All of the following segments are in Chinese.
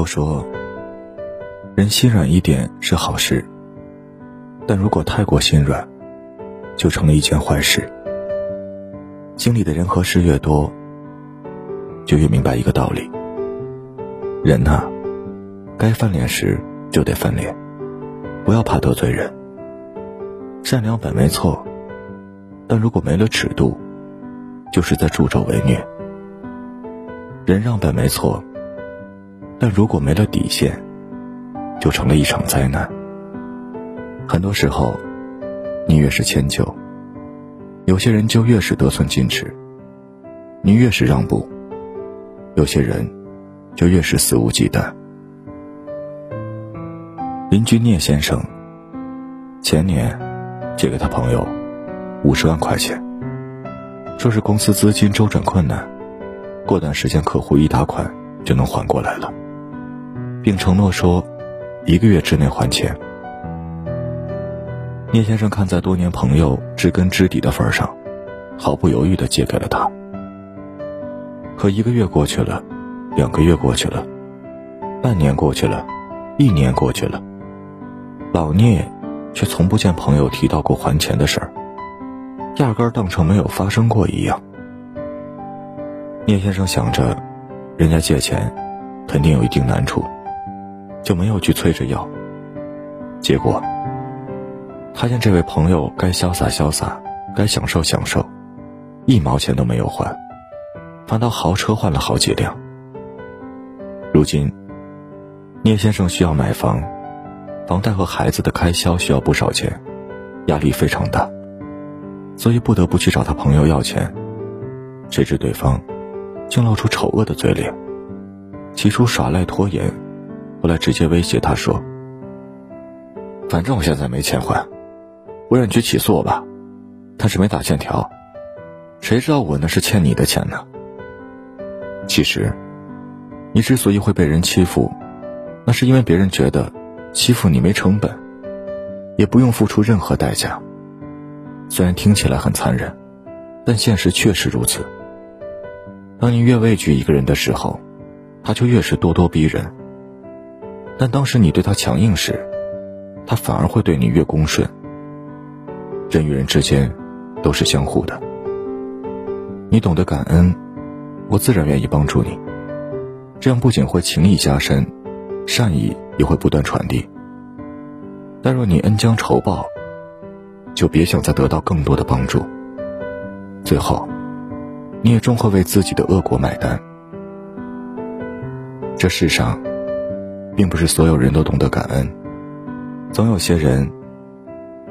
都说，人心软一点是好事，但如果太过心软，就成了一件坏事。经历的人和事越多，就越明白一个道理：人呐，该翻脸时就得翻脸，不要怕得罪人。善良本没错，但如果没了尺度，就是在助纣为虐。人让本没错，但如果没了底线，就成了一场灾难。很多时候，你越是迁就，有些人就越是得寸进尺；你越是让步，有些人就越是肆无忌惮。邻居聂先生前年借给他朋友五十万块钱，说是公司资金周转困难。过段时间，客户一打款就能还过来了，并承诺说，一个月之内还钱。聂先生看在多年朋友知根知底的份上，毫不犹豫地借给了他。可一个月过去了，两个月过去了，半年过去了，一年过去了，老聂却从不见朋友提到过还钱的事儿，压根儿当成没有发生过一样。聂先生想着，人家借钱，肯定有一定难处，就没有去催着要。结果，他见这位朋友该潇洒潇洒，该享受享受，一毛钱都没有还，反倒豪车换了好几辆。如今，聂先生需要买房，房贷和孩子的开销需要不少钱，压力非常大，所以不得不去找他朋友要钱。谁知对方。竟露出丑恶的嘴脸，起初耍赖拖延，后来直接威胁他说：“反正我现在没钱还，我让你去起诉我吧，但是没打欠条，谁知道我那是欠你的钱呢？”其实，你之所以会被人欺负，那是因为别人觉得欺负你没成本，也不用付出任何代价。虽然听起来很残忍，但现实确实如此。当你越畏惧一个人的时候，他就越是咄咄逼人。但当时你对他强硬时，他反而会对你越恭顺。人与人之间都是相互的，你懂得感恩，我自然愿意帮助你。这样不仅会情谊加深，善意也会不断传递。但若你恩将仇报，就别想再得到更多的帮助。最后。你也终会为自己的恶果买单。这世上，并不是所有人都懂得感恩，总有些人，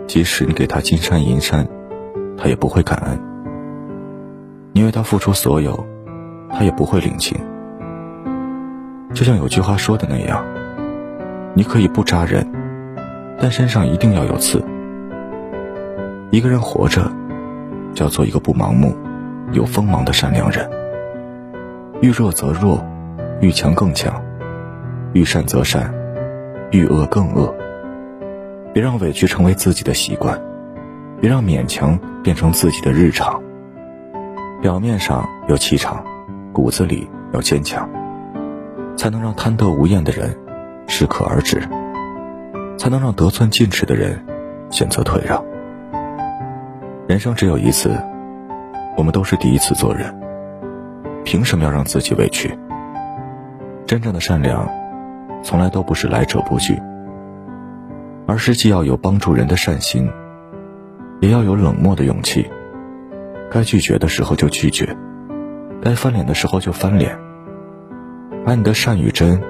即使你给他金山银山，他也不会感恩。你为他付出所有，他也不会领情。就像有句话说的那样，你可以不扎人，但身上一定要有刺。一个人活着，就要做一个不盲目。有锋芒的善良人，遇弱则弱，遇强更强，遇善则善，遇恶更恶。别让委屈成为自己的习惯，别让勉强变成自己的日常。表面上有气场，骨子里要坚强，才能让贪得无厌的人适可而止，才能让得寸进尺的人选择退让。人生只有一次。我们都是第一次做人，凭什么要让自己委屈？真正的善良，从来都不是来者不拒，而是既要有帮助人的善心，也要有冷漠的勇气。该拒绝的时候就拒绝，该翻脸的时候就翻脸，把你的善与真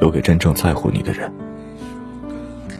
留给真正在乎你的人。